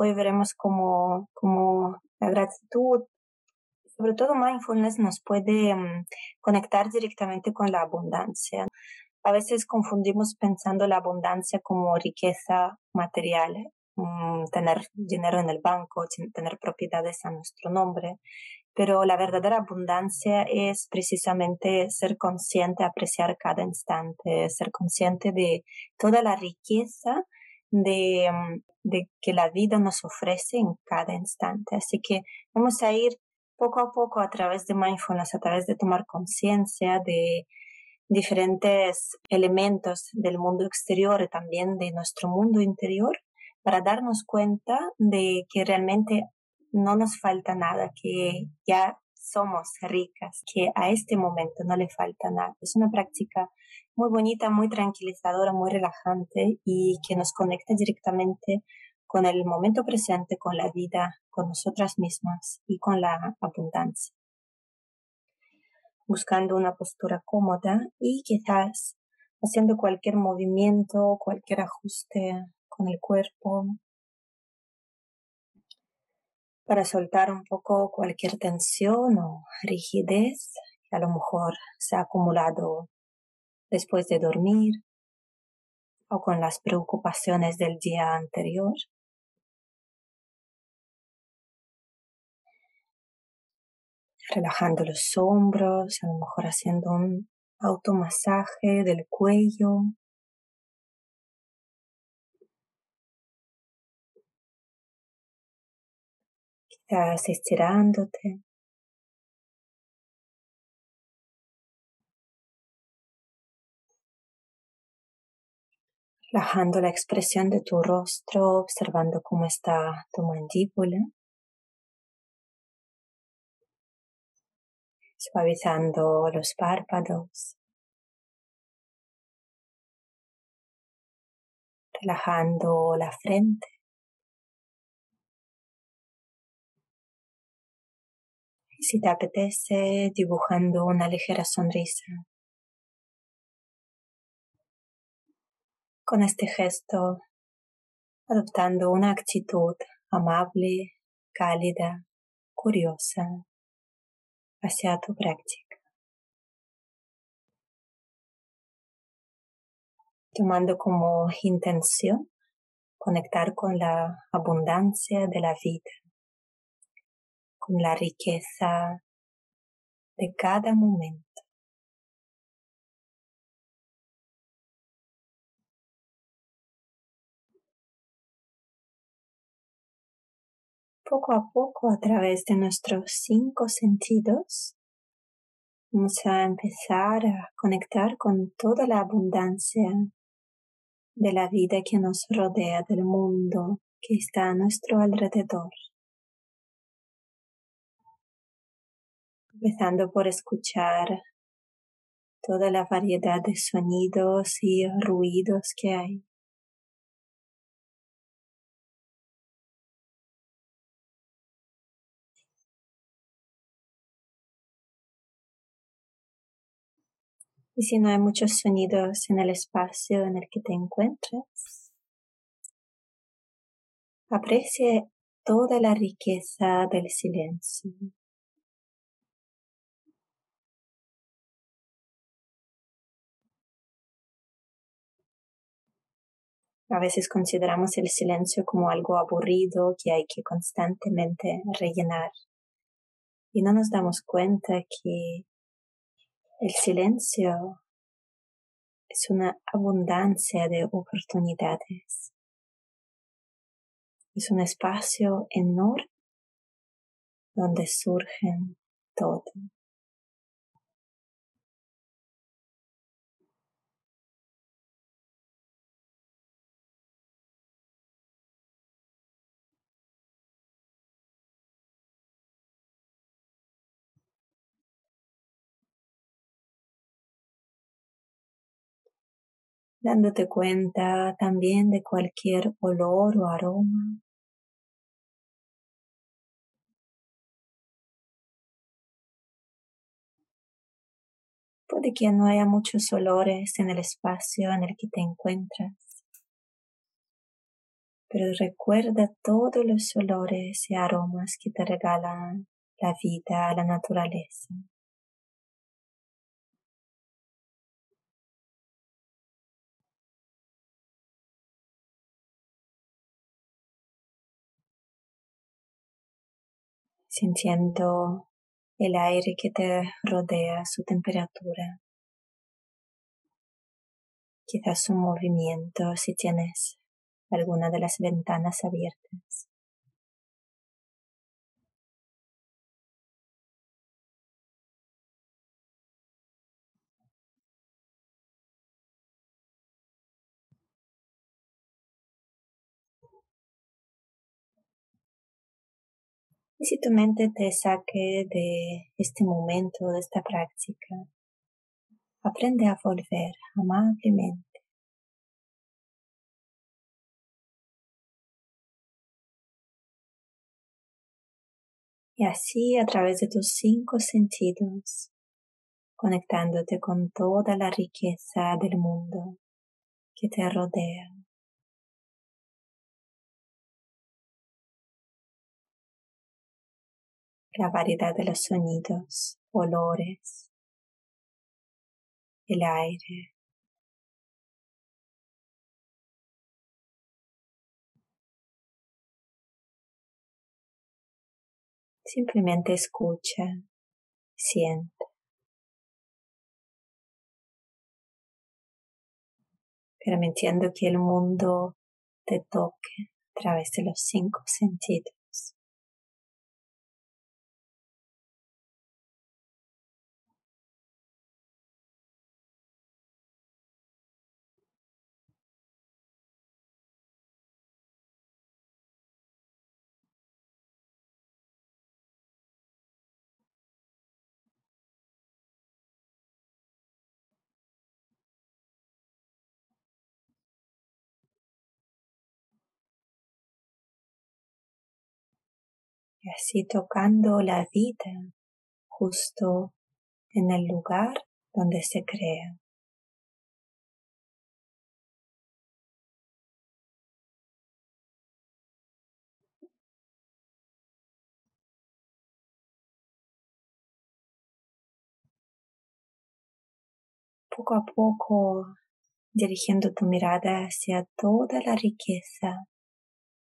Hoy veremos cómo, cómo la gratitud, sobre todo mindfulness, nos puede mm, conectar directamente con la abundancia. A veces confundimos pensando la abundancia como riqueza material, mm, tener dinero en el banco, tener propiedades a nuestro nombre, pero la verdadera abundancia es precisamente ser consciente, apreciar cada instante, ser consciente de toda la riqueza de, mm, de que la vida nos ofrece en cada instante. Así que vamos a ir poco a poco a través de mindfulness, a través de tomar conciencia de diferentes elementos del mundo exterior y también de nuestro mundo interior para darnos cuenta de que realmente no nos falta nada, que ya somos ricas, que a este momento no le falta nada. Es una práctica muy bonita, muy tranquilizadora, muy relajante y que nos conecta directamente con el momento presente, con la vida, con nosotras mismas y con la abundancia. Buscando una postura cómoda y quizás haciendo cualquier movimiento, cualquier ajuste con el cuerpo para soltar un poco cualquier tensión o rigidez que a lo mejor se ha acumulado después de dormir o con las preocupaciones del día anterior. Relajando los hombros, a lo mejor haciendo un automasaje del cuello Estás estirándote. Relajando la expresión de tu rostro, observando cómo está tu mandíbula. Suavizando los párpados. Relajando la frente. Si te apetece, dibujando una ligera sonrisa. Con este gesto, adoptando una actitud amable, cálida, curiosa hacia tu práctica. Tomando como intención conectar con la abundancia de la vida con la riqueza de cada momento. Poco a poco a través de nuestros cinco sentidos vamos a empezar a conectar con toda la abundancia de la vida que nos rodea, del mundo que está a nuestro alrededor. Empezando por escuchar toda la variedad de sonidos y ruidos que hay. Y si no hay muchos sonidos en el espacio en el que te encuentres, aprecie toda la riqueza del silencio. A veces consideramos el silencio como algo aburrido que hay que constantemente rellenar. Y no nos damos cuenta que el silencio es una abundancia de oportunidades. Es un espacio enorme donde surgen todo. Dándote cuenta también de cualquier olor o aroma. Puede que no haya muchos olores en el espacio en el que te encuentras, pero recuerda todos los olores y aromas que te regalan la vida, la naturaleza. Sintiendo el aire que te rodea, su temperatura, quizás su movimiento si tienes alguna de las ventanas abiertas. Y si tu mente te saque de este momento, de esta práctica, aprende a volver amablemente. Y así a través de tus cinco sentidos, conectándote con toda la riqueza del mundo que te rodea. La variedad de los sonidos, olores, el aire. Simplemente escucha, siente. permitiendo que el mundo te toque a través de los cinco sentidos. Y así tocando la vida justo en el lugar donde se crea. Poco a poco dirigiendo tu mirada hacia toda la riqueza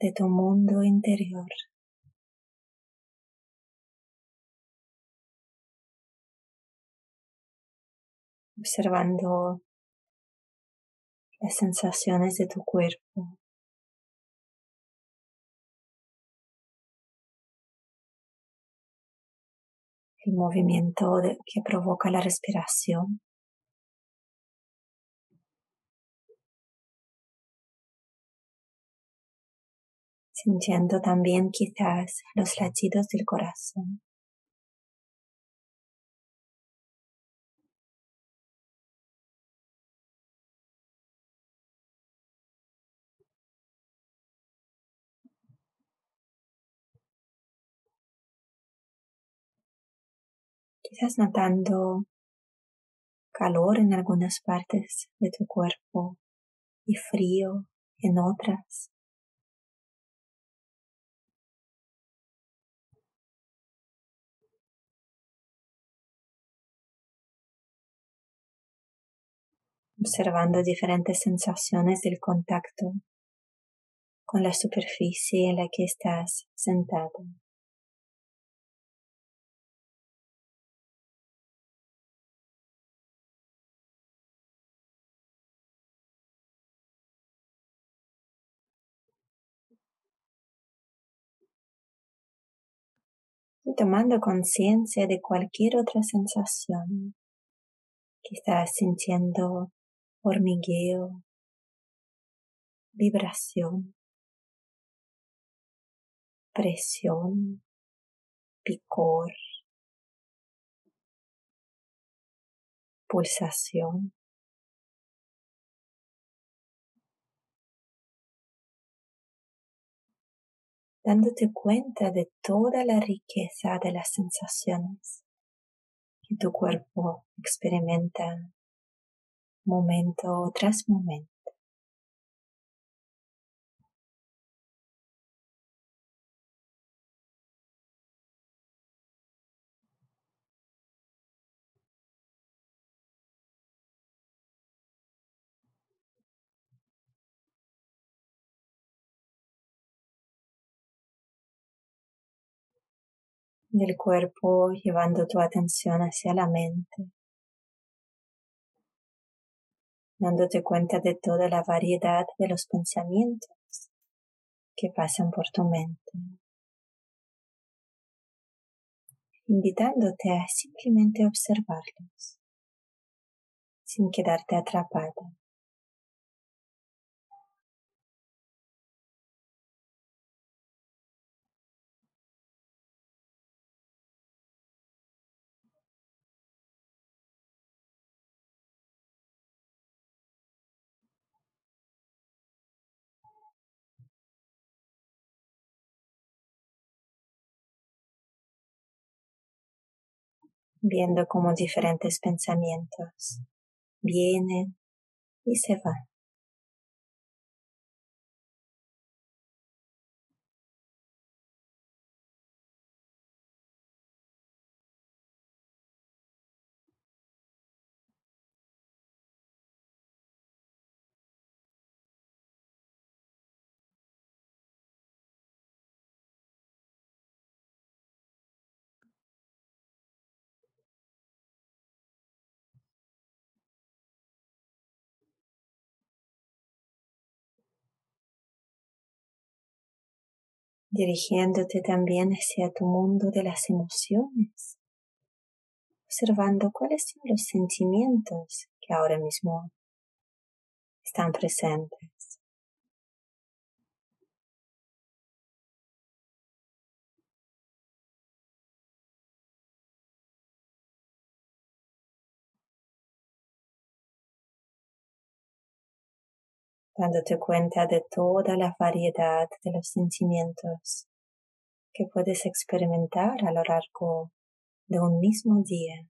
de tu mundo interior. Observando las sensaciones de tu cuerpo. El movimiento que provoca la respiración. Sintiendo también quizás los latidos del corazón. Quizás notando calor en algunas partes de tu cuerpo y frío en otras. Observando diferentes sensaciones del contacto con la superficie en la que estás sentado. Tomando conciencia de cualquier otra sensación que estás sintiendo hormigueo, vibración, presión, picor, pulsación. Dándote cuenta de toda la riqueza de las sensaciones que tu cuerpo experimenta momento tras momento. Del cuerpo, llevando tu atención hacia la mente, dándote cuenta de toda la variedad de los pensamientos que pasan por tu mente, invitándote a simplemente observarlos sin quedarte atrapada. Viendo cómo diferentes pensamientos vienen y se van. Dirigiéndote también hacia tu mundo de las emociones, observando cuáles son los sentimientos que ahora mismo están presentes. Dándote cuenta de toda la variedad de los sentimientos que puedes experimentar a lo largo de un mismo día.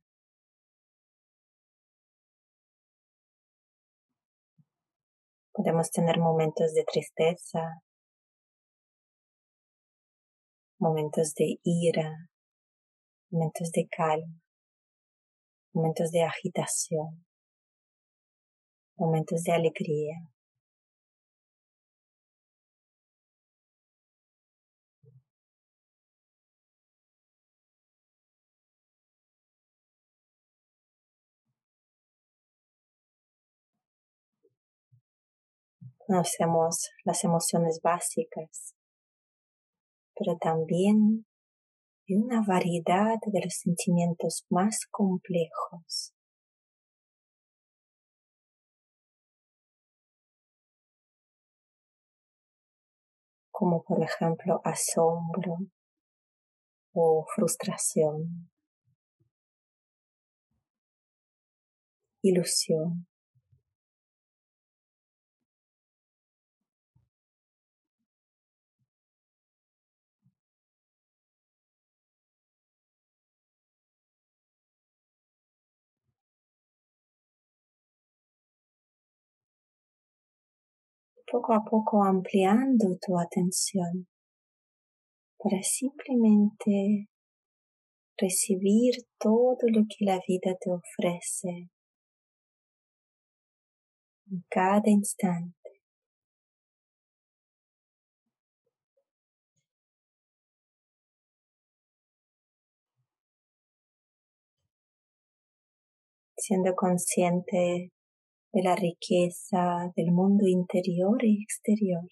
Podemos tener momentos de tristeza, momentos de ira, momentos de calma, momentos de agitación, momentos de alegría. Conocemos las emociones básicas, pero también hay una variedad de los sentimientos más complejos. como por ejemplo asombro o frustración, ilusión, poco a poco ampliando tu atención para simplemente recibir todo lo que la vida te ofrece en cada instante. siendo consciente de la riqueza del mundo interior y exterior.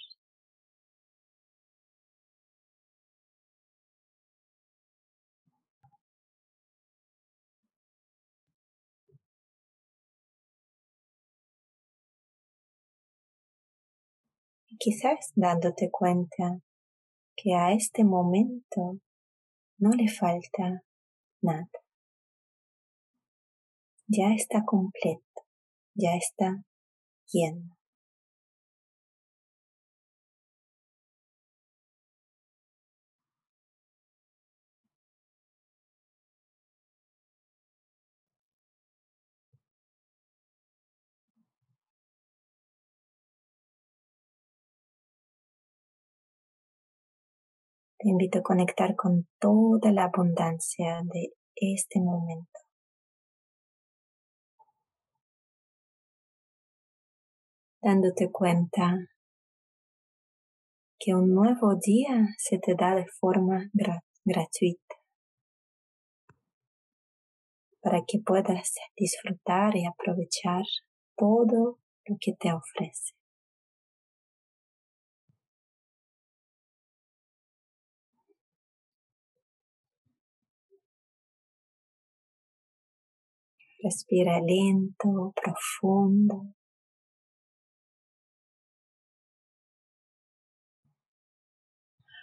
Y quizás dándote cuenta que a este momento no le falta nada. Ya está completo ya está lleno. Te invito a conectar con toda la abundancia de este momento. Dándote cuenta que un nuevo día se te da de forma gratuita. para que puedas disfrutar y aprovechar todo lo que te ofrece. Respira lento, profundo.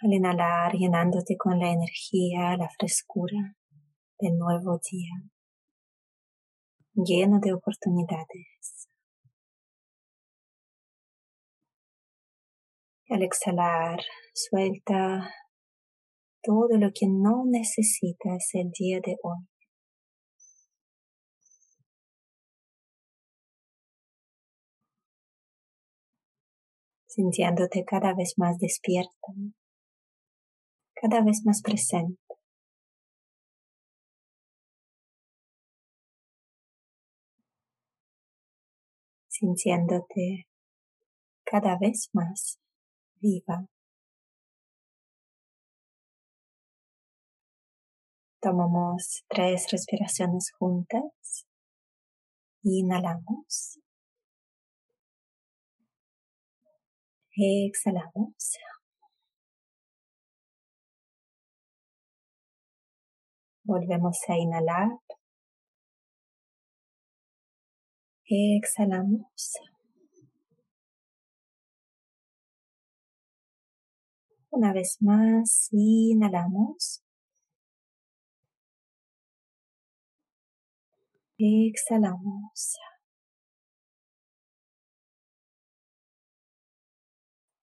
Al inhalar, llenándote con la energía, la frescura del nuevo día, lleno de oportunidades. Al exhalar, suelta todo lo que no necesitas el día de hoy. sintiéndote cada vez más despierta, cada vez más presente. sintiéndote cada vez más viva. Tomamos tres respiraciones juntas. Inhalamos. Exhalamos. Volvemos a inhalar. Exhalamos. Una vez más, inhalamos. Exhalamos.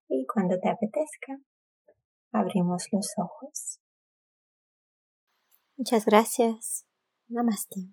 Y cuando te apetezca, abrimos los ojos. Muchas gracias. Namaste.